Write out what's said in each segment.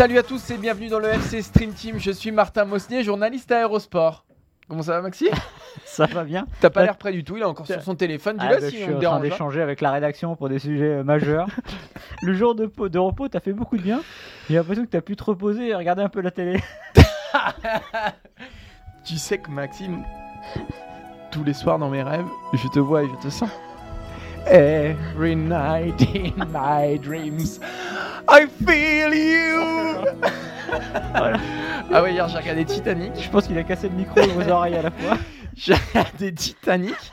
Salut à tous et bienvenue dans le FC Stream Team. Je suis Martin Mosnier, journaliste à Aérosport. Comment ça va, Maxime Ça va bien. T'as pas l'air près du tout, il est encore sur son téléphone. Ah, Dis-le bah, si je suis en train pas. d'échanger avec la rédaction pour des sujets euh, majeurs. le jour de, de repos, t'as fait beaucoup de bien. J'ai l'impression que t'as pu te reposer et regarder un peu la télé. Tu sais que Maxime, tous les soirs dans mes rêves, je te vois et je te sens. Every night in my dreams, I feel you. ah ouais, hier j'ai regardé Titanic. Je pense qu'il a cassé le micro et vos oreilles à la fois. J'ai regardé Titanic.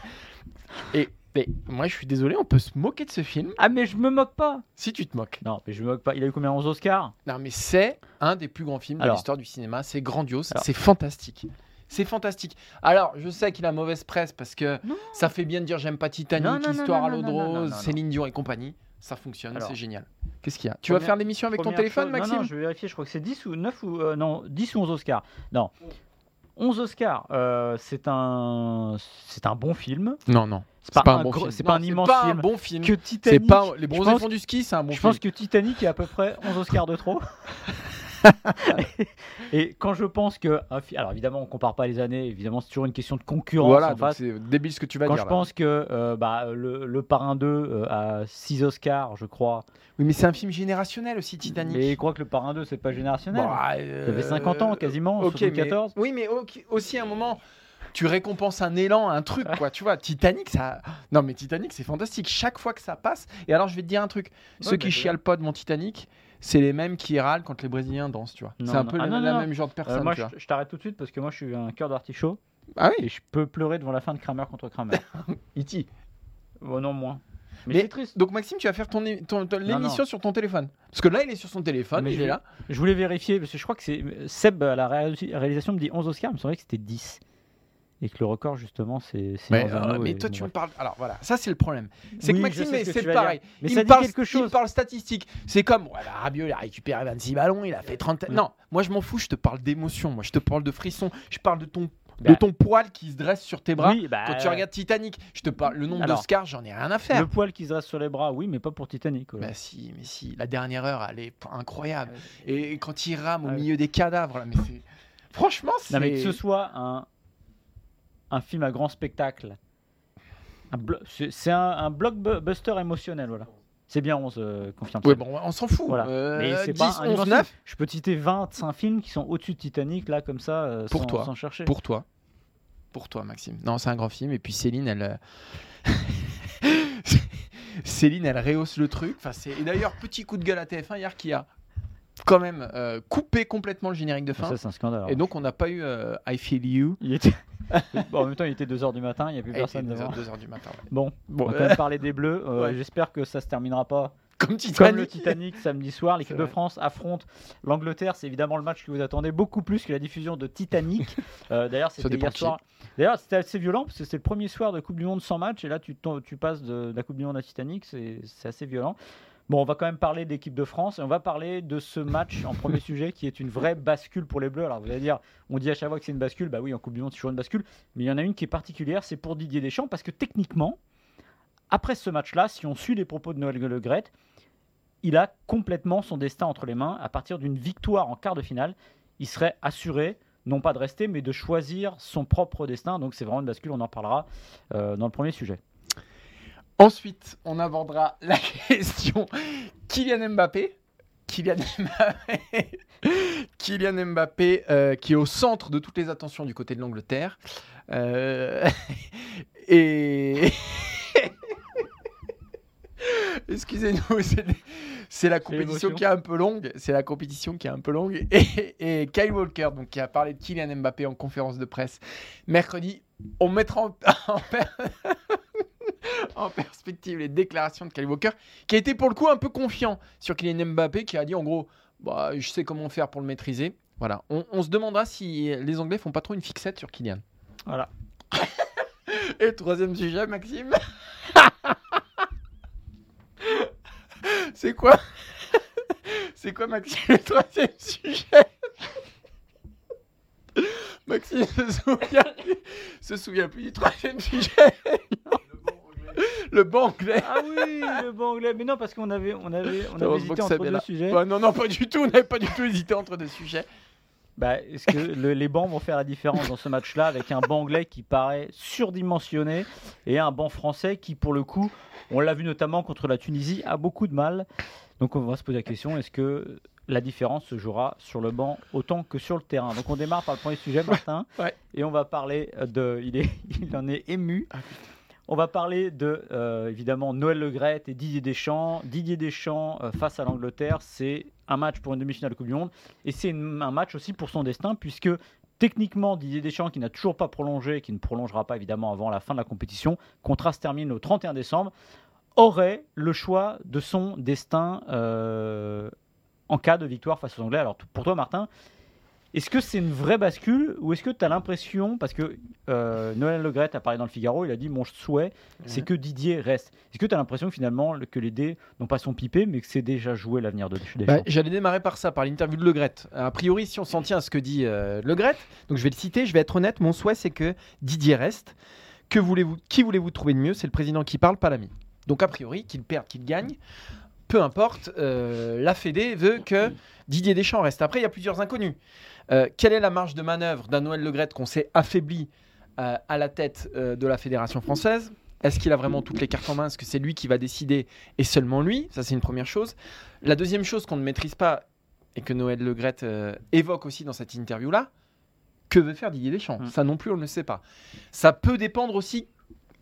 Et mais moi je suis désolé, on peut se moquer de ce film Ah, mais je me moque pas. si tu te moques. Non, mais je me moque pas. Il a eu combien 11 Oscars? Non, mais c'est un des plus grands films de Alors. l'histoire du cinéma. C'est grandiose, Alors. c'est fantastique. C'est fantastique. Alors, je sais qu'il a mauvaise presse parce que Non. ça fait bien de dire j'aime pas Titanic, Non, non, non, Histoire non, à l'eau de rose, non, non. Céline Dion et compagnie. Ça fonctionne, Alors. c'est génial. Qu'est-ce qu'il y a? Tu vas faire l'émission avec ton téléphone, chose- Maxime? Non, non, je vais vérifier. Je crois que c'est 10 ou 9 ou. euh, non, 10 ou 11 Oscars. Non. 11 Oscars. euh, c'est un. C'est un bon film. non, non. C'est pas, un bon gros- film. c'est pas un immense pas film. un bon film. Que C'est Titanic. pas les je bronzés font du ski, c'est un bon je film. pense que Titanic est à peu près 11 Oscars de trop. et quand je pense que. un Alors évidemment, on compare pas les années, évidemment, c'est toujours une question de concurrence Voilà, en c'est débile ce que tu vas Quand dire. je là. pense que euh, bah, le, le Parrain 2 euh, a 6 Oscars, je crois. Oui, mais c'est un film générationnel aussi, Titanic. Mais je crois que le Parrain 2, c'est pas générationnel. Bah, Ça fait 50 ans quasiment, ok, mais- 74. Oui, mais aussi à un moment, tu récompenses un élan, un truc, quoi. Tu vois, Titanic, ça. Non, mais Titanic, c'est fantastique. Chaque fois que ça passe. Et alors, je vais te dire un truc. Ceux mais qui chialent pas devant Titanic, c'est les mêmes qui râlent quand les Brésiliens dansent, tu vois. C'est un non. peu Ah, non, la non. même genre de Euh, personne, moi, tu je, vois. je t'arrête tout de suite parce que moi, je suis un cœur d'artichaut Ah oui, et je peux pleurer devant la fin de Kramer contre Kramer. E.T. oh non, moins. Mais, Mais- c'est triste. Donc, Maxime, tu vas faire ton, l'émission sur ton téléphone. Parce que là, il est sur son téléphone, Mais il je- est là. Je voulais vérifier parce que je crois que c'est Seb à la réalis- réalisation me dit 11 Oscars, il me semblait que c'était 10. Et que le record justement c'est Mais, euh, et- toi, bon, tu me parles. Alors voilà, ça c'est le problème. C'est Oui, que Maxime, ce c'est pareil. Mais il ça dit parle, quelque Il chose. parle statistique. C'est comme, voilà, Rabiot, il a récupéré 26 ballons, il a fait 30. Oui. Non, moi je m'en fous, je te parle d'émotion. Moi je te parle de frisson. Je parle de ton, Bah. de ton poil qui se dresse sur tes bras. Oui, bah, Quand tu regardes Titanic, je te parle le nombre Alors, d'Oscars, j'en ai rien à faire. le poil qui se dresse sur les bras, oui, mais pas pour Titanic. Bah si, mais si, la dernière heure, elle est incroyable. Et quand il rame au Ah milieu des cadavres, là, mais c'est. Franchement, c'est. Que ce soit un, un film à grand spectacle, c'est un, un blockbuster émotionnel, voilà. C'est bien 11, euh, confirme. Seb. bon, on s'en fout. Voilà. Euh, Mais c'est 10, pas un 11, immense 9 film. Je peux te citer 25 films qui sont au-dessus de Titanic, là, comme ça, euh, Pour sans, toi. sans chercher. Pour toi. Pour toi, Maxime. Non, c'est un grand film. Et puis Céline, elle. euh, Céline, elle rehausse le truc. Enfin, c'est... Et d'ailleurs, petit coup de gueule à TF1 hier qui a quand même euh, coupé complètement le générique de fin. Ça, c'est un scandale. alors. Et donc, on n'a pas eu euh, I Feel You. Il était... bon, en même temps, il était 2h du matin, il n'y a plus personne devant. 2h du matin. ouais. Bon, Bon, on va euh, quand même parler des Bleus. Euh, Ouais. J'espère que ça se terminera pas comme comme Titanic. le Titanic samedi soir. L'équipe de. France affronte l'Angleterre. C'est évidemment le match que vous attendez beaucoup plus que la diffusion de Titanic. Euh, D'ailleurs, c'était hier soir. D'ailleurs, c'était assez violent parce que c'est le premier soir de Coupe du Monde sans match et là, tu, passes de, de la Coupe du Monde à Titanic. C'est assez violent. Bon, on va quand même parler de l'équipe de France et on va parler de ce match en premier sujet qui est une vraie bascule pour les Bleus. Alors vous allez dire, on dit à chaque fois que c'est une bascule, bah oui, en Coupe du Monde, c'est toujours une bascule, mais il y en a une qui est particulière, c'est pour Didier Deschamps parce que techniquement, après ce match-là, si on suit les propos de Noël Le il a complètement son destin entre les mains. À partir d'une victoire en quart de finale, il serait assuré, non pas de rester, mais de choisir son propre destin. Donc c'est vraiment une bascule, on en parlera euh, dans le premier sujet. Ensuite, on abordera la question Kylian Mbappé. Kylian Mbappé, Kylian Mbappé euh, qui est au centre de toutes les attentions du côté de l'Angleterre. Euh, et Excusez-nous, c'est- la compétition qui est un peu longue. C'est la compétition qui est un peu longue. Et, et Kyle Walker, donc, qui a parlé de Kylian Mbappé en conférence de presse mercredi, on mettra en, en per- en perspective les déclarations de Kyle Walker, qui a été pour le coup un peu confiant sur Kylian Mbappé, qui a dit en gros, bah, je sais comment faire pour le maîtriser. Voilà, on, on se demandera si les Anglais font pas trop une fixette sur Kylian. Voilà. Et troisième sujet, Maxime C'est quoi? C'est quoi, Maxime, le troisième sujet? Maxime se souvient, se souvient plus du troisième sujet. Le banc anglais. Ah oui, le banc anglais. Mais non, parce qu'on avait, on avait, on avait hésité entre deux là. sujets. Bah, non, non, pas du tout. On n'avait pas du tout hésité entre deux sujets. Bah, Est-ce que le- les bancs vont faire la différence dans ce match-là avec un banc anglais qui paraît surdimensionné et un banc français qui, pour le coup, on l'a vu notamment contre la Tunisie, a beaucoup de mal. Donc on va se poser la question est-ce que la différence se jouera sur le banc autant que sur le terrain? Donc on démarre par le premier sujet, Martin, Ouais. et on va parler de. Il, est, il en est ému. On va parler de, euh, évidemment, Noël et Didier Deschamps. Didier Deschamps euh, face à l'Angleterre, c'est un match pour une demi-finale de Coupe du Monde. Et c'est un match aussi pour son destin, puisque techniquement, Didier Deschamps, qui n'a toujours pas prolongé, qui ne prolongera pas évidemment avant la fin de la compétition, contrat se termine le 31 décembre, aurait le choix de son destin euh, en cas de victoire face aux Anglais. Alors pour toi, Martin, est-ce que c'est une vraie bascule ou est-ce que tu as l'impression, parce que euh, Noël Le Gret a parlé dans le Figaro, il a dit mon souhait, c'est que Didier reste. Est-ce que tu as l'impression finalement le- que les dés n'ont pas son pipé, mais que c'est déjà joué l'avenir de Deschamps Bah, J'allais démarrer par ça, par l'interview de Le Gret. A priori, si on s'en tient à ce que dit euh, Le Gret, donc je vais le citer, je vais être honnête, mon souhait c'est que Didier reste. Que voulez-vous, qui voulez-vous trouver de mieux? C'est le président qui parle, pas l'ami. Donc a priori, qu'il perde, qu'il gagne, peu importe, euh, la Fédé veut que Didier Deschamps reste. Après, il y a plusieurs inconnus. Euh, quelle est la marge de manœuvre d'un Noël Le Gret qu'on s'est affaibli euh, à la tête de la Fédération française? Est-ce qu'il a vraiment toutes les cartes en main? Est-ce que c'est lui qui va décider et seulement lui? Ça, c'est une première chose. La deuxième chose qu'on ne maîtrise pas et que Noël Le Gret euh, évoque aussi dans cette interview-là, que veut faire Didier Deschamps? Mm. Ça non plus, on ne le sait pas. Ça peut dépendre aussi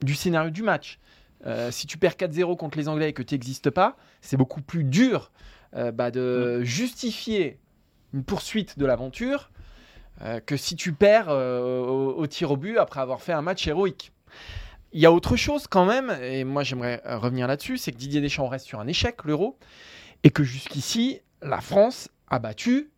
du scénario du match. Euh, si tu perds 4-0 contre les Anglais et que tu n'existes pas, c'est beaucoup plus dur euh, bah, de justifier une poursuite de l'aventure euh, que si tu perds au, au tir au but après avoir fait un match héroïque. Il y a autre chose quand même, et moi j'aimerais revenir là-dessus, c'est que Didier Deschamps reste sur un échec, l'euro, et que jusqu'ici, la France a battu,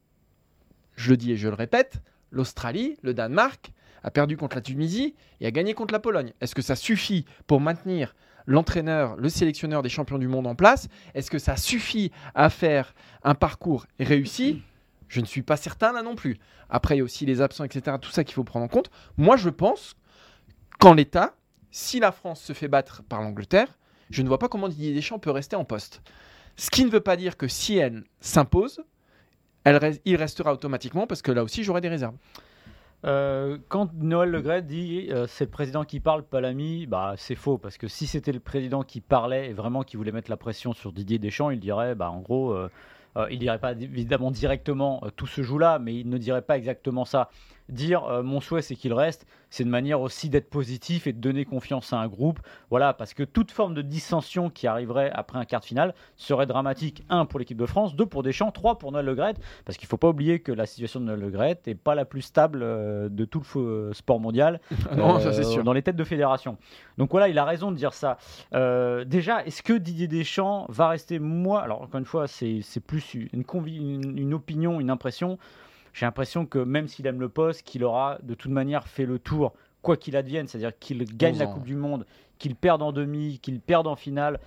je le dis et je le répète, l'Australie, le Danemark, a perdu contre la Tunisie et a gagné contre la Pologne. Est-ce que ça suffit pour maintenir l'entraîneur, le sélectionneur des champions du monde en place Est-ce que ça suffit à faire un parcours réussi? Je ne suis pas certain là non plus. Après, il y a aussi les absents, etc. Tout ça qu'il faut prendre en compte. Moi, je pense qu'en l'état, si la France se fait battre par l'Angleterre, je ne vois pas comment Didier Deschamps peut rester en poste. Ce qui ne veut pas dire que si elle s'impose, il restera automatiquement parce que là aussi j'aurai des réserves. Euh, quand Noël Le Gret dit euh, c'est le président qui parle, pas l'ami, bah c'est faux parce que si c'était le président qui parlait et vraiment qui voulait mettre la pression sur Didier Deschamps, il dirait bah en gros, euh, il dirait pas évidemment directement tout se joue là, mais il ne dirait pas exactement ça. Dire euh, mon souhait c'est qu'il reste, c'est une manière aussi d'être positif et de donner confiance à un groupe. Voilà, parce que toute forme de dissension qui arriverait après un quart de finale serait dramatique. Un pour l'équipe de France, deux pour Deschamps, trois pour Noël Le Gret, parce qu'il ne faut pas oublier que la situation de Noël Le Gret n'est pas la plus stable euh, de tout le fo- sport mondial non, euh, ça c'est sûr. dans les têtes de fédération. Donc voilà, il a raison de dire ça. Euh, déjà, est-ce que Didier Deschamps va rester moi? Alors encore une fois, c'est plus une, convi- une, une opinion, une impression. J'ai l'impression que même s'il aime le poste, qu'il aura de toute manière fait le tour, quoi qu'il advienne, c'est-à-dire qu'il gagne 11 la. Coupe du Monde, qu'il perde en demi, qu'il perde en finale.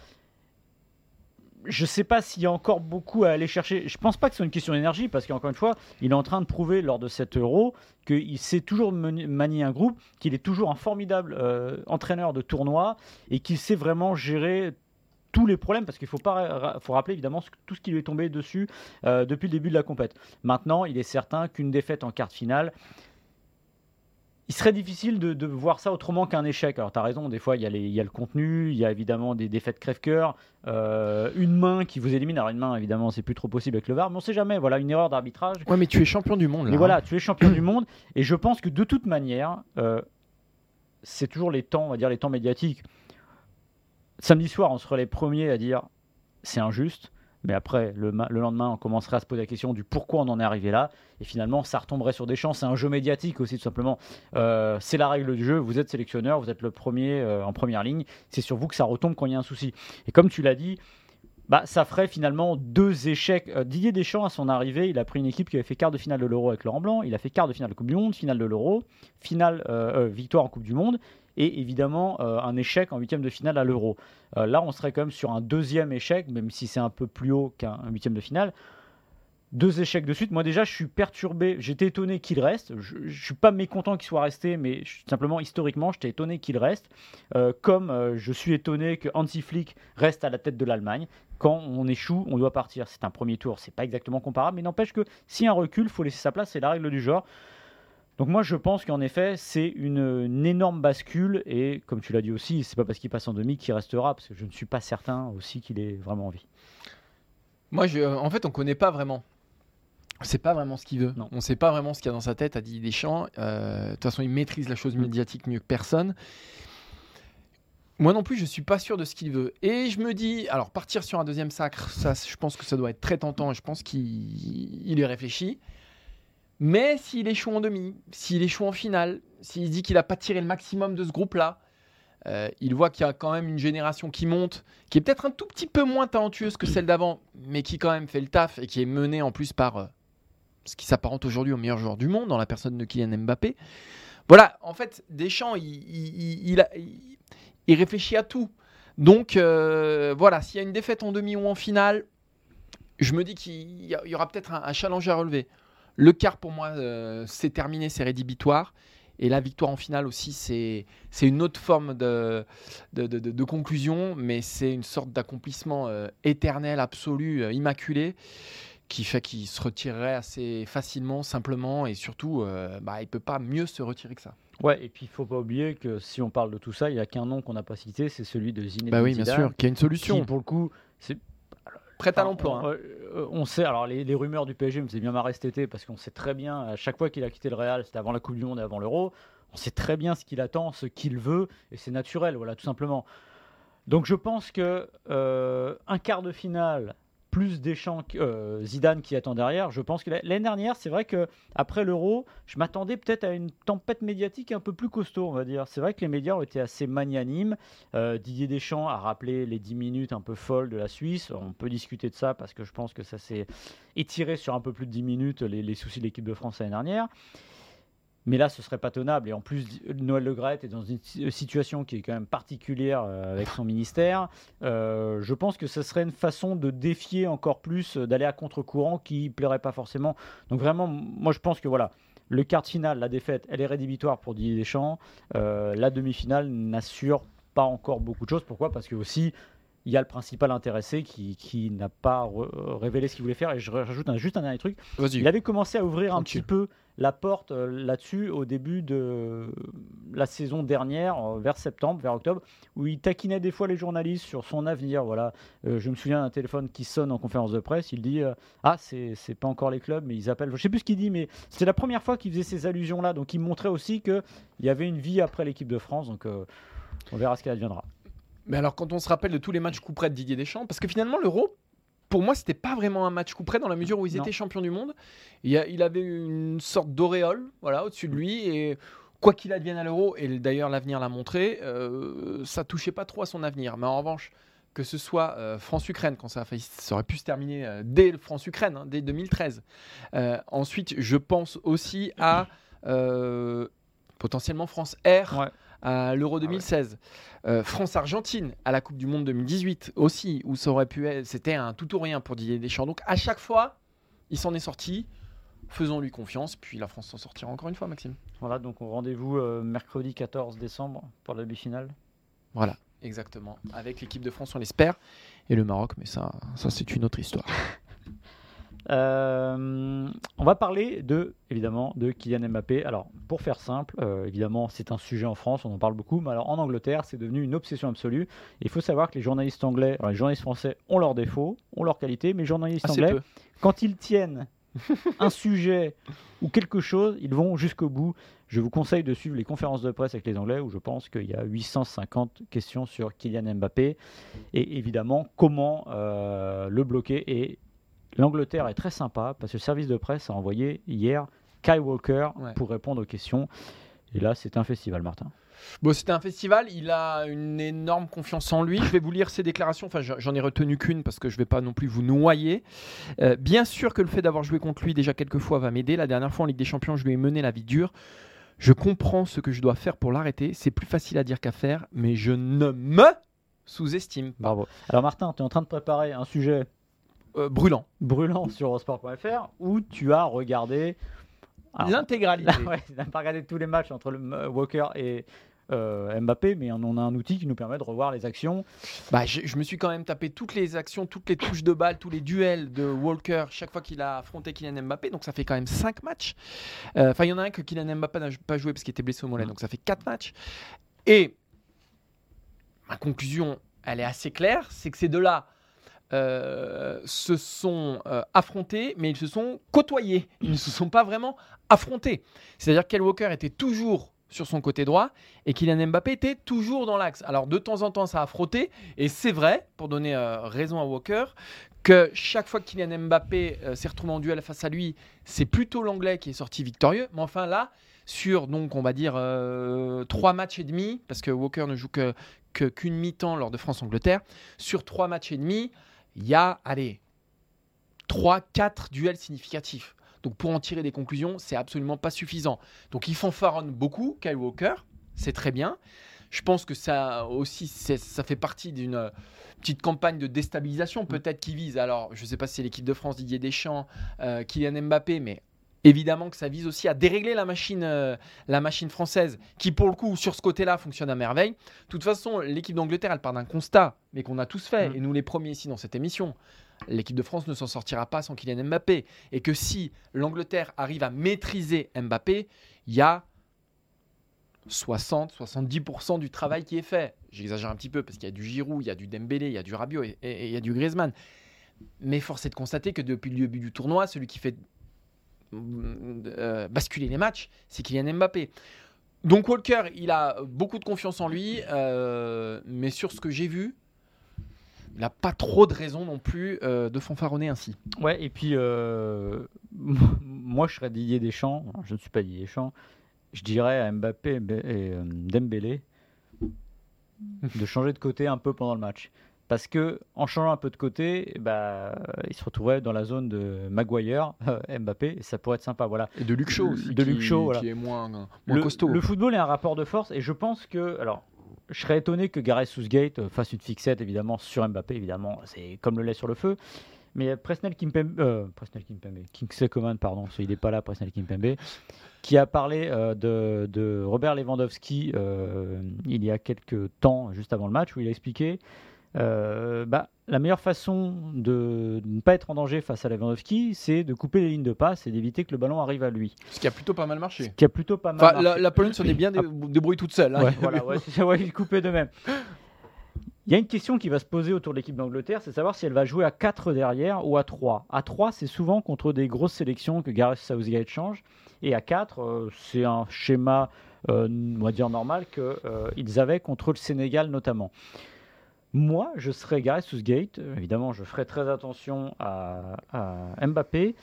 Je ne sais pas s'il y a encore beaucoup à aller chercher. Je pense pas que ce soit une question d'énergie, parce qu'encore une fois, il est en train de prouver lors de cet euro qu'il sait toujours manier un groupe, qu'il est toujours un formidable euh, entraîneur de tournoi et qu'il sait vraiment gérer tous les problèmes, parce qu'il faut, pas faut rappeler évidemment tout ce qui lui est tombé dessus euh, depuis le début de la compète. Maintenant, il est certain qu'une défaite en quart de finale, il serait difficile de, de voir ça autrement qu'un échec. Alors, tu as raison, des fois, il y, a les- il y a le contenu, il y a évidemment des défaites crève-cœur, euh, une main qui vous élimine. Alors, une main, évidemment, c'est plus trop possible avec le VAR, mais on sait jamais. Voilà, une erreur d'arbitrage. Ouais, mais tu es champion du monde là. Mais hein. voilà, tu es champion du monde. Et je pense que de toute manière, euh, c'est toujours les temps, on va dire les temps médiatiques. Samedi soir, on serait les premiers à dire c'est injuste. Mais après, le, le, lendemain, on commencerait à se poser la question du pourquoi on en est arrivé là. Et finalement, ça retomberait sur des champs. C'est un jeu médiatique aussi, tout simplement. Euh, c'est la règle du jeu. Vous êtes sélectionneur, vous êtes le premier euh, en première ligne. C'est sur vous que ça retombe quand il y a un souci. Et comme tu l'as dit, bah, ça ferait finalement deux échecs. Euh, Didier Deschamps, à son arrivée, il a pris une équipe qui avait fait quart de finale de l'Euro avec Laurent Blanc. Il a fait quart de finale de Coupe du Monde, finale de l'Euro, finale, victoire en Coupe du Monde et évidemment euh, un échec en huitième de finale à l'Euro. Euh, là, on serait quand même sur un deuxième échec, même si c'est un peu plus haut qu'un huitième de finale. Deux échecs de suite. Moi déjà, je suis perturbé. J'étais étonné qu'il reste. Je, ne suis pas mécontent qu'il soit resté, mais simplement historiquement, j'étais étonné qu'il reste. Euh, comme je suis étonné que Hansi Flick reste à la tête de l'Allemagne. Quand on échoue, on doit partir. C'est un premier tour. C'est pas exactement comparable, mais n'empêche que si un recul, faut laisser sa place. C'est la règle du genre. Donc moi je pense qu'en effet c'est une, énorme bascule et comme tu l'as dit aussi, c'est pas parce qu'il passe en demi qu'il restera parce que je ne suis pas certain aussi qu'il ait vraiment envie. Moi je, en fait on connaît pas vraiment. On sait pas vraiment ce qu'il veut. Non. On sait pas vraiment ce qu'il y a dans sa tête, a dit Deschamps. Euh, de toute façon il maîtrise la chose mm. médiatique mieux que personne. Moi non plus, je suis pas sûr de ce qu'il veut. Et je me dis, alors partir sur un deuxième sacre, ça, je pense que ça doit être très tentant. Je pense qu'il y réfléchit. Mais s'il échoue en demi, s'il échoue en finale, s'il dit qu'il n'a pas tiré le maximum de ce groupe-là, euh, il voit qu'il y a quand même une génération qui monte, qui est peut-être un tout petit peu moins talentueuse que celle d'avant, mais qui quand même fait le taf et qui est menée en plus par euh, ce qui s'apparente aujourd'hui au meilleur joueur du monde, dans la personne de Kylian Mbappé. Voilà, en fait, Deschamps, il, réfléchit à tout. Donc euh, voilà, s'il y a une défaite en demi ou en finale, je me dis qu'il y aura peut-être un challenge à relever. Le quart, pour moi, euh, c'est terminé, c'est rédhibitoire. Et la victoire en finale aussi, c'est une autre forme de, de, conclusion, mais c'est une sorte d'accomplissement euh, éternel, absolu, euh, immaculé, qui fait qu'il se retirerait assez facilement, simplement, et surtout, bah, il ne peut pas mieux se retirer que ça. Ouais, et puis il faut pas oublier que si on parle de tout ça, il n'y a qu'un nom qu'on n'a pas cité, c'est celui de Zinedine bah oui, bien sûr, qui a une solution. Qui, pour le coup, c'est prête à l'emploi. Hein. Euh, on, sait, alors les, rumeurs du PSG me faisaient bien marrer cet été parce qu'on sait très bien, à chaque fois qu'il a quitté le Real, c'était avant la Coupe du Monde et avant l'Euro, on sait très bien ce qu'il attend, ce qu'il veut, et c'est naturel, voilà, tout simplement. Donc je pense que euh, un quart de finale plus Deschamps, euh, Zidane qui attend derrière. Je pense que l'année dernière, c'est vrai que après l'Euro, je m'attendais peut-être à une tempête médiatique un peu plus costaud, on va dire. C'est vrai que les médias ont été assez magnanimes. Euh, Didier Deschamps a rappelé les 10 minutes un peu folles de la Suisse. On peut discuter de ça parce que je pense que ça s'est étiré sur un peu plus de 10 minutes les, les soucis de l'équipe de France l'année dernière. Mais là, ce serait pas tenable. Et en plus, Noël Le Gret est dans une situation qui est quand même particulière euh, avec son ministère. Euh, je pense que ce serait une façon de défier encore plus, euh, d'aller à contre-courant qui plairait pas forcément. Donc vraiment, moi je pense que voilà, le quart de finale, la défaite, elle est rédhibitoire pour Didier Deschamps. la demi-finale n'assure pas encore beaucoup de choses. Pourquoi? Parce que aussi, il y a le principal intéressé qui, n'a pas révélé ce qu'il voulait faire. Et je rajoute un, juste un dernier truc. Il avait commencé à ouvrir un petit peu la porte euh, là-dessus au début de la saison dernière, euh, vers septembre, vers octobre, où il taquinait des fois les journalistes sur son avenir. Voilà, euh, je me souviens d'un téléphone qui sonne en conférence de presse. Il dit Ah, c'est pas encore les clubs, mais ils appellent. Je sais plus ce qu'il dit, mais c'est la première fois qu'il faisait ces allusions-là. Donc il montrait aussi qu'il y avait une vie après l'équipe de France. Donc on verra ce qu'elle adviendra. Mais alors, quand on se rappelle de tous les matchs coup près de Didier Deschamps, parce que finalement, l'Euro, pour moi, c'était pas vraiment un match coup près dans la mesure où ils étaient champions du monde. Il, il avait une sorte d'auréole voilà, au-dessus de lui. Et quoi qu'il advienne à l'Euro, et d'ailleurs l'avenir l'a montré, euh, ça touchait pas trop à son avenir. Mais en revanche, que ce soit euh, France-Ukraine, quand ça, a failli, ça aurait pu se terminer euh, dès France-Ukraine, hein, dès 2013. ensuite, je pense aussi à potentiellement France-R à l'Euro 2016. Ah euh, France-Argentine à la Coupe du Monde 2018 aussi, où ça aurait pu être, c'était un tout ou rien pour Didier Deschamps. Donc à chaque fois, il s'en est sorti. Faisons-lui confiance, puis la France s'en sortira encore une fois, Maxime. Voilà, donc rendez-vous euh, mercredi 14 décembre pour la demi-finale. Voilà, exactement. Avec l'équipe de France, on l'espère, et le Maroc, mais ça, ça c'est une autre histoire. Euh, on va parler de, évidemment, de Kylian Mbappé. Alors, pour faire simple, euh, évidemment, c'est un sujet en France, on en parle beaucoup, mais alors en Angleterre, c'est devenu une obsession absolue. Il faut savoir que les journalistes anglais, les journalistes français ont leurs défauts, ont leurs qualités, mais les journalistes anglais, quand ils tiennent un sujet ou quelque chose, ils vont jusqu'au bout. Je vous conseille de suivre les conférences de presse avec les Anglais où je pense qu'il y a 850 questions sur Kylian Mbappé et évidemment comment euh, le bloquer. Et l'Angleterre est très sympa parce que le service de presse a envoyé hier Kai Walker Ouais. pour répondre aux questions. Et là, c'est un festival, Martin. Bon, c'était un festival, il a une énorme confiance en lui. Je vais vous lire ses déclarations, enfin j'en ai retenu qu'une parce que je ne vais pas non plus vous noyer. Euh, bien sûr que le fait d'avoir joué contre lui déjà quelques fois va m'aider. La dernière fois en Ligue des Champions, je lui ai mené la vie dure. Je comprends ce que je dois faire pour l'arrêter. C'est plus facile à dire qu'à faire, mais je ne me sous-estime. Bravo. Alors, Martin, tu es en train de préparer un sujet Euh, brûlant. brûlant sur Eurosport.fr où tu as regardé. L'intégralité. ouais, on n'a pas regardé tous les matchs entre le, euh, Walker et euh, Mbappé, mais on a un outil qui nous permet de revoir les actions. Bah, je, je me suis quand même tapé toutes les actions, toutes les touches de balle, tous les duels de Walker chaque fois qu'il a affronté Kylian Mbappé. Donc ça fait quand même 5 matchs. Euh, Enfin, il y en a un que Kylian Mbappé n'a pas joué parce qu'il était blessé au mollet. Donc ça fait 4 matchs. Et ma conclusion, elle est assez claire c'est que ces deux-là euh, se sont euh, affrontés, mais ils se sont côtoyés. Ils ne se sont pas vraiment affrontés. C'est-à-dire que Kyle Walker était toujours sur son côté droit et Kylian Mbappé était toujours dans l'axe. Alors de temps en temps, ça a frotté et c'est vrai, pour donner euh, raison à Walker, que chaque fois que Kylian Mbappé s'est retrouvé en duel face à lui, c'est plutôt l'anglais qui est sorti victorieux. Mais enfin là, sur donc on va dire trois matchs et demi, parce que Walker ne joue que que- qu'une mi-temps lors de France-Angleterre, sur trois matchs et demi, il y a, allez, trois, quatre duels significatifs. Donc pour en tirer des conclusions, c'est absolument pas suffisant. Donc il fanfaronne beaucoup, Kyle Walker, c'est très bien. Je pense que ça aussi, ça fait partie d'une euh, petite campagne de déstabilisation, peut-être qui vise. Alors, je ne sais pas si c'est l'équipe de France, Didier Deschamps, euh, Kylian Mbappé, mais évidemment que ça vise aussi à dérégler la machine, euh, la machine française, qui pour le coup, sur ce côté-là, fonctionne à merveille. De toute façon, l'équipe d'Angleterre, elle part d'un constat, mais qu'on a tous fait, Mm. et nous les premiers ici dans cette émission. L'équipe de France ne s'en sortira pas sans Kylian Mbappé. Et que si l'Angleterre arrive à maîtriser Mbappé, il y a 60-70% du travail qui est fait. J'exagère un petit peu parce qu'il y a du Giroud, il y a du Dembélé, il y a du Rabiot et, et- et il y a du Griezmann. Mais force est de constater que depuis le début du tournoi, celui qui fait euh, basculer les matchs, c'est Kylian Mbappé. Donc Walker, il a beaucoup de confiance en lui, euh, mais sur ce que j'ai vu, il n'a pas trop de raison non plus euh, de fanfaronner ainsi. Ouais, et puis moi je serais Didier Deschamps, je ne suis pas Didier Deschamps, je dirais à Mbappé et Dembélé de changer de côté un peu pendant le match. Parce que en changeant un peu de côté, bah, il se retrouvait dans la zone de Maguire, euh, Mbappé, et ça pourrait être sympa. Voilà. Et de Luc Shaw aussi, De qui, Shaw, voilà. qui est moins, moins le, costaud. le football est un rapport de force et je pense que alors je serais étonné que Gareth Southgate euh, fasse une fixette évidemment sur Mbappé évidemment c'est comme le lait sur le feu mais Presnel Kimpembe euh, Presnel Kimpembe Kingsley Coman pardon qu'il n'est pas là Presnel Kimpembe qui a parlé euh, de, de Robert Lewandowski euh, il y a quelques temps juste avant le match où il a expliqué euh, bah, la meilleure façon de ne pas être en danger face à Lewandowski, c'est de couper les lignes de passe et d'éviter que le ballon arrive à lui. Ce qui a plutôt pas mal Ce marché. qui a plutôt pas mal. Enfin, la, Pologne s'en est bien dé- débrouillée toute seule. hein. Ouais, voilà, ouais, ouais, il coupait de même. Il y a une question qui va se poser autour de l'équipe d'Angleterre, c'est savoir si elle va jouer à 4 derrière ou à 3. À 3, c'est souvent contre des grosses sélections que Gareth Southgate change. Et à 4, euh, c'est un schéma, euh, on va dire, normal qu'ils avaient contre le Sénégal notamment. Moi, je serais Gareth Southgate. Euh, Évidemment, je ferai très attention à, Mbappé.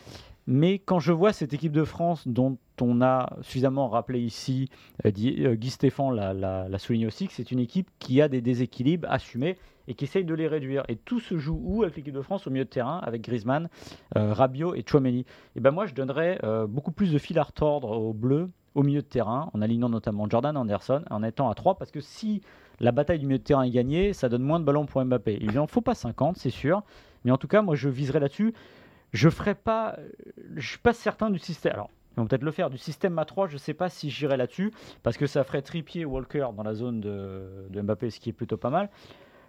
Mais quand je vois cette équipe de France dont on a suffisamment rappelé ici, euh, euh, Guy Stéphane l'a- souligné aussi, que c'est une équipe qui a des déséquilibres assumés et qui essaye de les réduire. Et tout se joue où avec l'équipe de France? Au milieu de terrain, avec Griezmann, euh, Rabiot et Chouameni Et ben moi, je donnerais beaucoup plus de fil à retordre aux Bleus au milieu de terrain, en alignant notamment Jordan Anderson, en étant à 3, parce que si la bataille du milieu de terrain est gagnée, ça donne moins de ballons pour Mbappé. Il lui en faut pas 50, c'est sûr, mais en tout cas, moi, je viserais là-dessus. Je ferai pas, je suis pas certain du système. Alors, ils vont peut-être le faire du système à 3, je sais pas si j'irai là-dessus, parce que ça ferait tripier Walker dans la zone de, de Mbappé, ce qui est plutôt pas mal.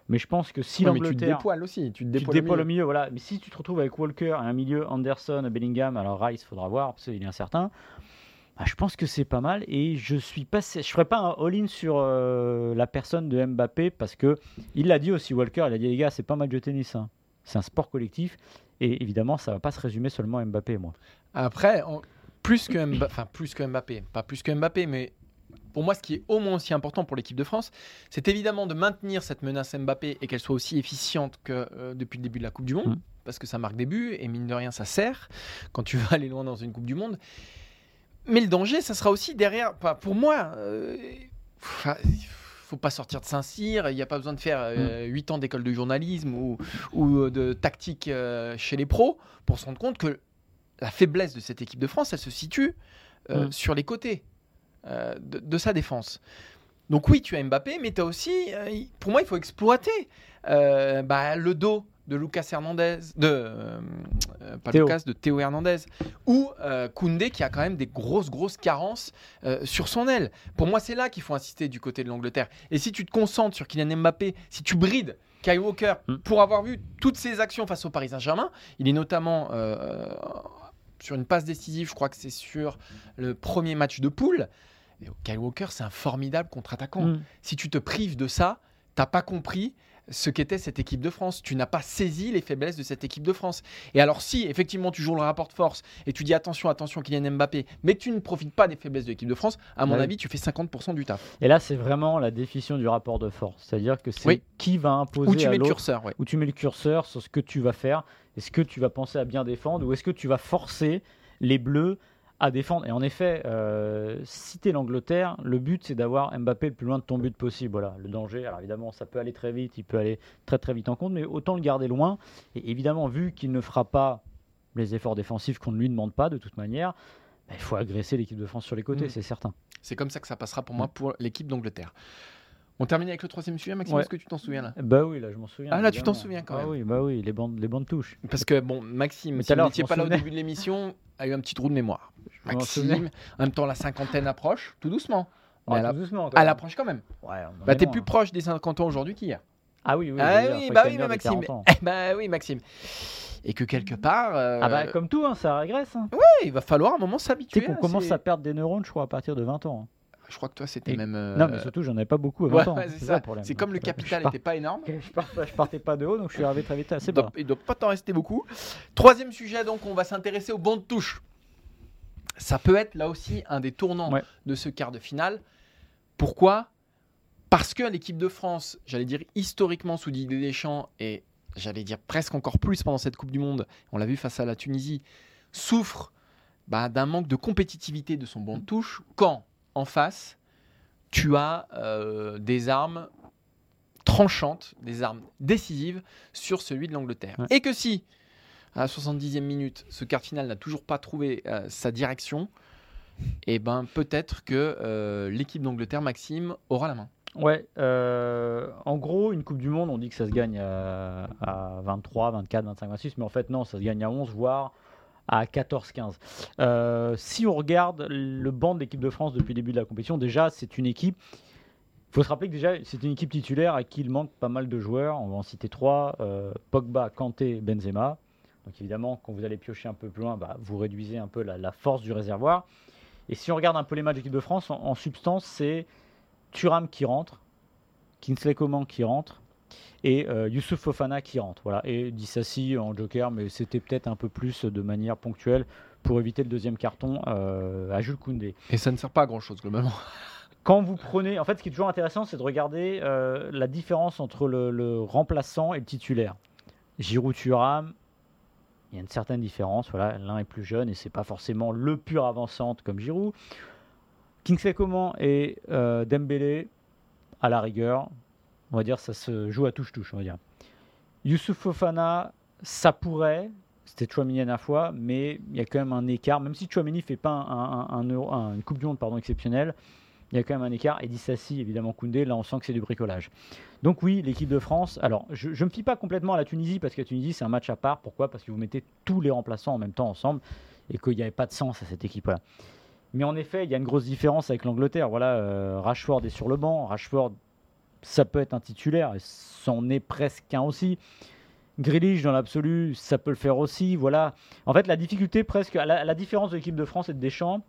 Mais je pense que si Ouais, mais tu te dépoiles aussi. Tu te tu te dépoiles, au milieu. au milieu, voilà. Mais si tu te retrouves avec Walker et un milieu Anderson, Bellingham, alors Rice, faudra voir parce qu'il est incertain. Bah, je pense que c'est pas mal et je suis pas, je ferai pas un all-in sur euh, la personne de Mbappé parce que il l'a dit aussi Walker, il a dit les gars, c'est pas un match de tennis, hein. c'est un sport collectif Et évidemment, ça va pas se résumer seulement à Mbappé, moi. Après, on- plus que Mbappé, enfin plus que Mbappé, pas plus que Mbappé, mais pour moi, ce qui est au moins aussi important pour l'équipe de France, c'est évidemment de maintenir cette menace Mbappé et qu'elle soit aussi efficiente que euh, depuis le début de la Coupe du Monde, Mm. parce que ça marque des buts et mine de rien, ça sert quand tu vas aller loin dans une Coupe du Monde. Mais le danger, ça sera aussi derrière. enfin, pour moi, euh, il faut pas sortir de Saint-Cyr. Il n'y a pas besoin de faire Mm. 8 ans d'école de journalisme ou, ou de tactique euh, chez les pros pour se rendre compte que la faiblesse de cette équipe de France, elle se situe euh, Mm. sur les côtés euh, de, de sa défense. Donc oui, tu as Mbappé, mais tu as aussi, euh, pour moi, il faut exploiter euh, bah, le dos de Lucas Hernandez, de euh, euh, pas Théo. Lucas, de Théo Hernandez, ou euh, Koundé qui a quand même des grosses grosses carences euh, sur son aile. Pour moi, c'est là qu'il faut insister du côté de l'Angleterre. Et si tu te concentres sur Kylian Mbappé, si tu brides Kyle Walker, Mm. pour avoir vu toutes ses actions face au Paris Saint-Germain, il est notamment euh, sur une passe décisive, je crois que c'est sur le premier match de poule. Et Kyle Walker, c'est un formidable contre-attaquant. Mm. Si tu te prives de ça, t'as pas compris ce qu'était cette équipe de France. Tu n'as pas saisi les faiblesses de cette équipe de France. Et alors si effectivement tu joues le rapport de force et tu dis attention, attention Kylian Mbappé, mais que tu ne profites pas des faiblesses de l'équipe de France, à mon Ouais. avis, tu fais 50% du taf. Et là, c'est vraiment la définition du rapport de force. C'est-à-dire que c'est Oui. qui va imposer Où tu à mets le curseur, ouais. où tu mets le curseur sur ce que tu vas faire. Est-ce que tu vas penser à bien défendre ou est-ce que tu vas forcer les Bleus à défendre Et en effet, euh, si tu l'Angleterre, le but c'est d'avoir Mbappé le plus loin de ton but possible. Voilà, le danger, alors évidemment, ça peut aller très vite, il peut aller très très vite en compte, mais autant le garder loin. Et évidemment, vu qu'il ne fera pas les efforts défensifs qu'on ne lui demande pas de toute manière, bah, il faut agresser l'équipe de France sur les côtés, Mm. c'est certain. C'est comme ça que ça passera pour moi pour l'équipe d'Angleterre. On termine avec le troisième sujet, Maxime. Ouais. Est-ce que tu t'en souviens là? Bah oui, là je m'en souviens. Ah, là, tu t'en souviens quand Ah même. oui, bah oui, les bandes, les bandes touches. Parce que bon, Maxime, Mais si tout à vous n'étiez pas là au début de l'émission, a eu un petit trou de mémoire. Je. Maxime, en même temps la cinquantaine approche, tout doucement. Mais Ah, elle, tout a- doucement, quand elle même. approche quand même. Ouais, Bah, t'es plus proche des 50 ans aujourd'hui qu'hier. Ah oui, oui. Ah oui, bah oui, mais Maxime. 40 ans. Eh bah oui, Maxime. Et que quelque part, euh, Ah bah comme tout, hein, ça régresse. Hein. il va falloir un moment Tu s'habituer. sais qu'on à commence à perdre des neurones, je crois, à partir de 20 ans. hein. Je crois que toi, c'était même. euh, Non, mais surtout, j'en avais pas beaucoup à 20 ouais, ans. ouais, c'est ça. C'est comme le Donc, capital n'était pas énorme. je, pars- je partais pas de haut, donc je suis arrivé très vite assez Il bas. doit, il doit pas t'en rester beaucoup. Troisième sujet, donc, on va s'intéresser au banc de touche. Ça peut être là aussi un des tournants Ouais. de ce quart de finale. Pourquoi? Parce que l'équipe de France, j'allais dire historiquement sous Didier Deschamps, et j'allais dire presque encore plus pendant cette Coupe du Monde, on l'a vu face à la Tunisie, souffre bah, d'un manque de compétitivité de son banc de touche quand, en face, tu as euh, des armes tranchantes, des armes décisives sur celui de l'Angleterre. Ouais. Et que si, à la 70e minute, ce quart n'a toujours pas trouvé euh, sa direction, et ben peut-être que euh, l'équipe d'Angleterre, Maxime, aura la main. Ouais, euh, en gros, une Coupe du Monde, on dit que ça se gagne à, à 23, 24, 25, 26, mais en fait, non, ça se gagne à 11, voire à 14, 15. Euh, si on regarde le banc de l'équipe de France depuis le début de la compétition, déjà, c'est une équipe. Il faut se rappeler que déjà, c'est une équipe titulaire à qui il manque pas mal de joueurs. On va en citer trois euh, Pogba, Kanté, Benzema. Donc évidemment, quand vous allez piocher un peu plus loin, bah, vous réduisez un peu la, force du réservoir. Et si on regarde un peu les matchs d'équipe de France, en, substance, c'est Thuram qui rentre, Kingsley Coman qui rentre et euh, Youssouf Fofana qui rentre. Voilà. Et Dissassi en joker, mais c'était peut-être un peu plus de manière ponctuelle pour éviter le deuxième carton euh, à Jules Koundé. Et ça ne sert pas à grand-chose, globalement. Quand vous prenez, en fait, ce qui est toujours intéressant, c'est de regarder euh, la différence entre le, le remplaçant et le titulaire. Giroud Thuram, il y a une certaine différence. Voilà, l'un est plus jeune et c'est pas forcément le pur avant-centre comme Giroud. Kingsley Coman et euh, Dembélé, à la rigueur, on va dire ça se joue à touche-touche, on va dire. Youssouf Fofana, ça pourrait, c'était Chouamini à la fois, mais il y a quand même un écart. Même si Chouamini fait pas une Coupe du Monde pardon, exceptionnelle, il y a quand même un écart. Et Dissassi, évidemment, Koundé, là on sent que c'est du bricolage. Donc oui, l'équipe de France. Alors, je ne me fie pas complètement à la Tunisie parce que la Tunisie c'est un match à part. Pourquoi? Parce que vous mettez tous les remplaçants en même temps ensemble et qu'il n'y avait pas de sens à cette équipe-là. Mais en effet, il y a une grosse différence avec l'Angleterre. Voilà, euh, Rashford est sur le banc. Rashford, ça peut être un titulaire, et c'en est presque un aussi. Grealish, dans l'absolu, ça peut le faire aussi. Voilà. En fait, la difficulté presque, la, différence de l'équipe de France et de Deschamps,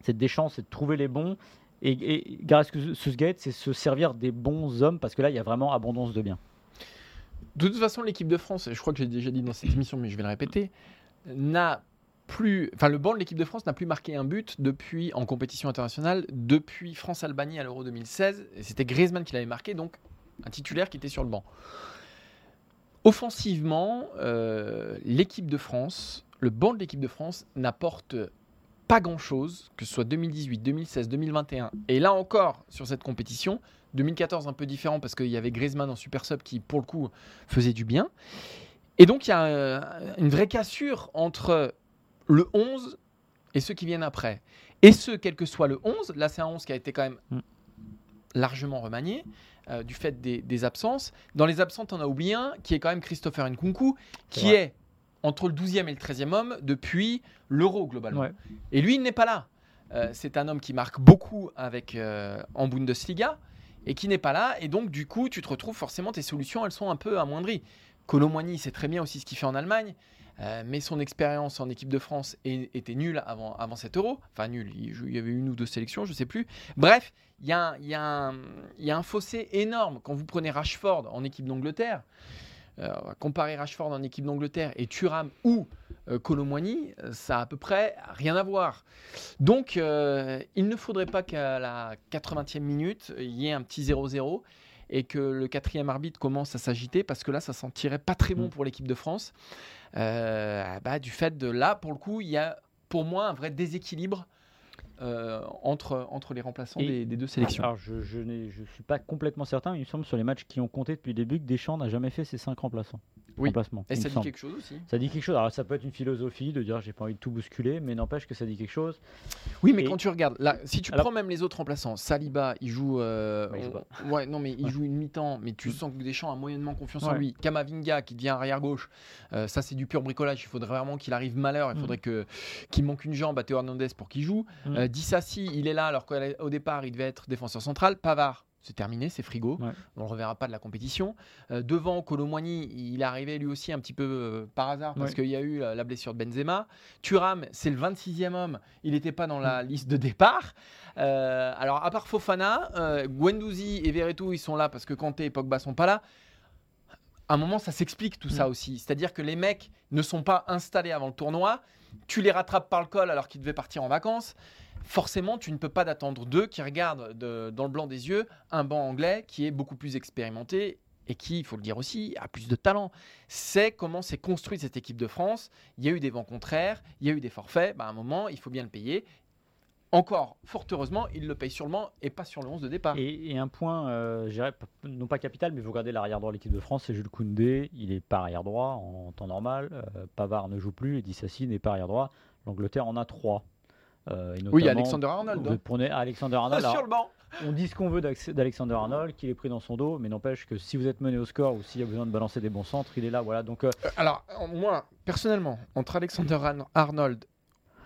c'est de Deschamps, c'est de trouver les bons. Et, et Gareth Southgate, c'est se servir des bons hommes parce que là, il y a vraiment abondance de biens. De toute façon, l'équipe de France, je crois que j'ai déjà dit dans cette émission, mais je vais le répéter, n'a enfin le banc de l'équipe de France n'a plus marqué un but depuis en compétition internationale depuis France-Albanie à l'Euro 2016. Et c'était Griezmann qui l'avait marqué, donc un titulaire qui était sur le banc. Offensivement, euh, l'équipe de France, le banc de l'équipe de France n'apporte pas grand-chose, que ce soit 2018, 2016, 2021. Et là encore, sur cette compétition, 2014 un peu différent parce qu'il y avait Griezmann en super sub qui, pour le coup, faisait du bien. Et donc, il y a euh, une vraie cassure entre le 11 et ceux qui viennent après. Et ce, quel que soit le 11, là c'est un 11 qui a été quand même Mm. largement remanié euh, du fait des, des absences. Dans les absentes, on a oublié un qui est quand même Christopher Nkunku, qui est entre le 12e et le 13e homme depuis l'Euro globalement. Ouais. Et lui, il n'est pas là. Euh, c'est un homme qui marque beaucoup avec, euh, en Bundesliga et qui n'est pas là. Et donc, du coup, tu te retrouves forcément, tes solutions, elles sont un peu amoindries. Colomwani, c'est très bien aussi ce qu'il fait en Allemagne. Euh, mais son expérience en équipe de France était nulle avant, avant cet euro. Enfin, nulle. Il, y avait une ou deux sélections, je ne sais plus. Bref, il y, a un- fossé énorme. Quand vous prenez Rashford en équipe d'Angleterre, euh, comparer Rashford en équipe d'Angleterre et Thuram ou euh, ça a à peu près rien à voir. Donc, euh, il ne faudrait pas qu'à la 80e minute, il y ait un petit 0-0 et que le quatrième arbitre commence à s'agiter parce que là, ça sentirait pas très bon Mm. pour l'équipe de France. Euh, bah, du fait de là, pour le coup, il y a pour moi un vrai déséquilibre euh, entre, entre les remplaçants des, des deux sélections. Alors, je je ne suis pas complètement certain, mais il me semble sur les matchs qui ont compté depuis le début que Deschamps n'a jamais fait ses 5 remplaçants. Oui. remplacements, et ça dit semble. quelque chose aussi. Ça dit quelque chose. Alors, ça peut être une philosophie de dire j'ai pas envie de tout bousculer, mais n'empêche que ça dit quelque chose. Oui, mais Et- quand tu regardes, là, si tu Alors- prends même les autres remplaçants, Saliba, il joue. euh, Ouais, il joue pas. on- ouais, non, mais il Ouais. joue une mi-temps, mais tu Mm. sens que Deschamps a moyennement confiance en lui. Kamavinga, qui devient arrière-gauche, euh, ça, c'est du pur bricolage. Il faudrait vraiment qu'il arrive malheur. Il Mm. faudrait que qu'il manque une jambe à Théo Hernandez pour qu'il joue. Mm. Euh, Dissassi, il est là, alors qu'au départ, il devait être défenseur central. Pavard. C'est terminé, c'est frigo. Ouais. On ne le reverra pas de la compétition. Euh, devant, Colomwani, il est arrivé lui aussi un petit peu euh, par hasard parce Ouais. qu'il y a eu la, la blessure de Benzema. Thuram, c'est le 26e homme. Il n'était pas dans la liste de départ. Euh, alors, à part Fofana, Guendouzi et Verretou, ils sont là parce que Kanté et Pogba sont pas là. À un moment, ça s'explique tout ça aussi. C'est-à-dire que les mecs ne sont pas installés avant le tournoi. Tu les rattrapes par le col alors qu'ils devaient partir en vacances. Forcément, tu ne peux pas d'attendre d'eux qui regardent de- dans le blanc des yeux un banc anglais qui est beaucoup plus expérimenté et qui, il faut le dire aussi, a plus de talent. C'est comment s'est construite cette équipe de France. Il y a eu des vents contraires, il y a eu des forfaits. Bah, à un moment, il faut bien le payer. Encore, fort heureusement, il le paye sur le banc et pas sur le 11 de départ. Et, et un point, euh, non pas capital, mais vous regardez l'arrière droit de l'équipe de France, c'est Jules Koundé, il est pas arrière droit en temps normal. euh, Pavard ne joue plus, et Dissassi n'est pas arrière droit. L'Angleterre en a trois. Euh, oui, Alexander Arnold. Hein. prenez Alexander Ah, Arnold. sur alors, le banc. on dit ce qu'on veut d'Alexander Arnold, qu'il est pris dans son dos, mais n'empêche que si vous êtes mené au score ou s'il y a besoin de balancer des bons centres, il est là. Voilà. Donc, euh, Alors, moi, personnellement, entre Alexander Arn- Arnold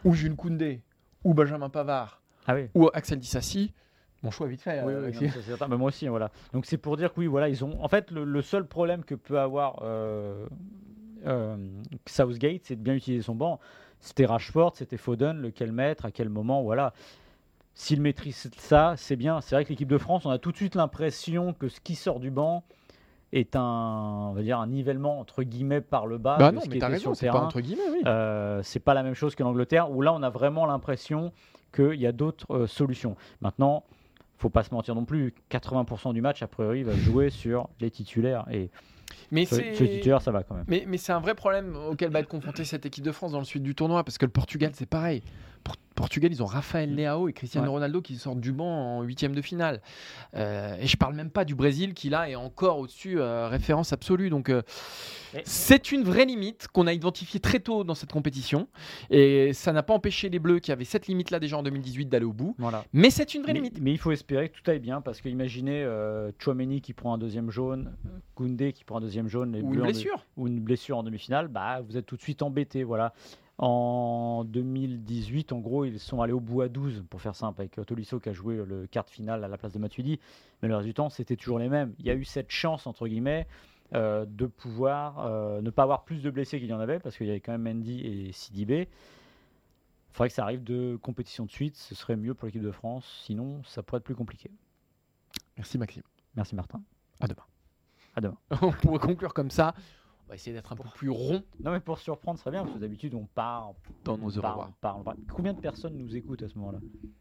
ou Jules Koundé ou Benjamin Pavard ah oui. ou Axel Dissassi, mon choix est vite fait. Oui, euh, oui, c'est certain. Mais moi aussi, voilà. Donc c'est pour dire que oui, voilà, ils ont. En fait, le, le seul problème que peut avoir euh, euh, Southgate, c'est de bien utiliser son banc. C'était Rashford, c'était Foden, lequel mettre, à quel moment, voilà. S'il maîtrise ça, c'est bien. C'est vrai que l'équipe de France, on a tout de suite l'impression que ce qui sort du banc est un, on va dire, un nivellement entre guillemets par le bas Bah de non, ce qui mais t'as était raison, sur le c'est pas terrain. entre guillemets, oui. Euh, c'est pas la même chose que l'Angleterre, où là on a vraiment l'impression qu'il y a d'autres euh, solutions. Maintenant, faut pas se mentir non plus, 80% du match, a priori, va jouer sur les titulaires. Et mais les titulaires, ça va quand même. Mais, mais c'est un vrai problème auquel va être confrontée cette équipe de France dans le suite du tournoi, parce que le Portugal, c'est pareil. Portugal, ils ont Rafael Leao et Cristiano Ouais. Ronaldo qui sortent du banc en huitième de finale. Euh, et je parle même pas du Brésil qui là est encore au-dessus, euh, référence absolue. Donc euh, c'est une vraie limite qu'on a identifiée très tôt dans cette compétition. Et ça n'a pas empêché les Bleus qui avaient cette limite-là déjà en 2018 d'aller au bout. Voilà. Mais c'est une vraie Mais, limite. mais il faut espérer que tout aille bien, parce que imaginez Chouameni qui prend un deuxième jaune, Koundé qui prend un deuxième jaune, les Ou Bleus une en blessure. ou une blessure en demi-finale, bah, vous êtes tout de suite embêté. Voilà. En 2018, en gros, ils sont allés au bout à 12, pour faire simple, avec Tolisso qui a joué le quart de finale à la place de Matuidi. Mais le reste du temps, c'était toujours les mêmes. Il y a eu cette chance, entre guillemets, euh, de pouvoir euh, ne pas avoir plus de blessés qu'il y en avait, parce qu'il y avait quand même Mendy et Sidibé. Il faudrait que ça arrive de compétition de suite, ce serait mieux pour l'équipe de France, sinon ça pourrait être plus compliqué. Merci Maxime. Merci Martin. À demain. À demain. on pourrait conclure comme ça. On va essayer d'être un peu plus rond Non, mais pour surprendre, ce serait bien, parce que d'habitude, on part, dans nos on parle, parle, parle. Combien de personnes nous écoutent à ce moment-là?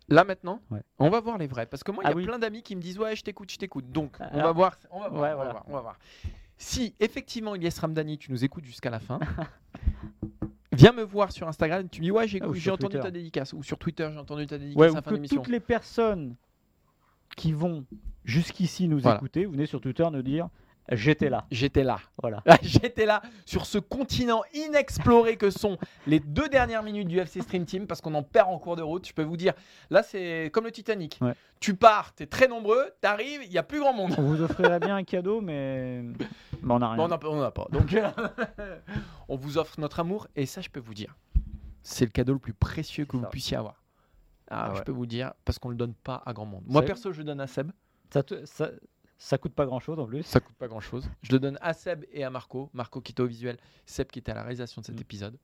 Là maintenant, Ouais. on va voir les vrais. Parce que moi, il y Ah a oui. plein d'amis qui me disent Ouais, je t'écoute, je t'écoute. Donc, on va voir. On va voir, Ouais, on va voilà. voir, on va voir. Si effectivement, Ilyes Ramdani, tu nous écoutes jusqu'à la fin, viens me voir sur Instagram. Tu me dis Ouais, j'ai Ah, entendu Twitter. ta dédicace. Ou sur Twitter, j'ai entendu ta dédicace Ouais, à la fin que toutes les personnes qui vont jusqu'ici nous Voilà. écouter, vous venez sur Twitter nous dire j'étais là. J'étais là. Voilà. J'étais là sur ce continent inexploré que sont les deux dernières minutes du FC Stream Team parce qu'on en perd en cours de route. Je peux vous dire, là c'est comme le Titanic. Ouais. Tu pars, t'es très nombreux, t'arrives, il n'y a plus grand monde. On vous offrirait bien un cadeau, mais, mais on n'a rien. Bon, on n'a pas- on n'a pas. Donc on vous offre notre amour et ça je peux vous dire, c'est le cadeau le plus précieux que vous ça. puissiez avoir. Ah, Ah je peux vous dire parce qu'on le donne pas à grand monde. Moi perso, je le donne à Seb. Ça, te- ça, ça coûte pas grand chose en plus. Ça coûte pas grand chose. Je le donne à Seb et à Marco. Marco qui était au visuel, Seb qui était à la réalisation de cet Mm. épisode.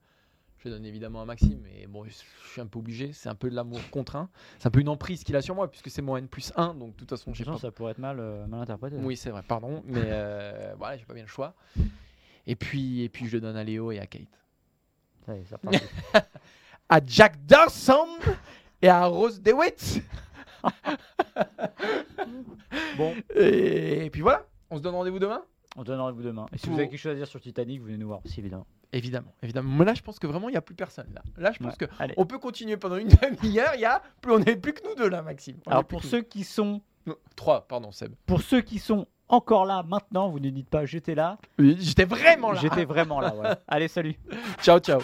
Je le donne évidemment à Maxime, mais bon, je suis un peu obligé. C'est un peu de l'amour contraint. C'est un peu une emprise qu'il a sur moi, puisque c'est mon N plus 1. Donc, de toute façon, j'ai pas. ça pourrait être mal, euh, mal interprété. Oui, c'est vrai, pardon. Mais euh, voilà, j'ai pas bien le choix. Et puis, et puis, je le donne à Léo et à Kate. Ça y est, reparti. À Jack Dawson et à Rose DeWitt. bon, Et, puis voilà, on se donne rendez-vous demain? On donne rendez-vous demain. Et si Pour- vous avez quelque chose à dire sur Titanic, vous venez nous voir aussi, évidemment. Évidemment, évidemment. Mais là, je pense que vraiment, il n'y a plus personne. Là, là je pense Ouais. que Allez. on peut continuer pendant une demi-heure. Il y a plus, on n'est plus que nous deux là, Maxime. On Alors pour ceux qui sont. Non, trois, pardon, Seb. pour ceux qui sont encore là maintenant, vous ne dites pas j'étais là, Oui, J'étais vraiment là. j'étais vraiment là. voilà. Allez, salut. Ciao, ciao.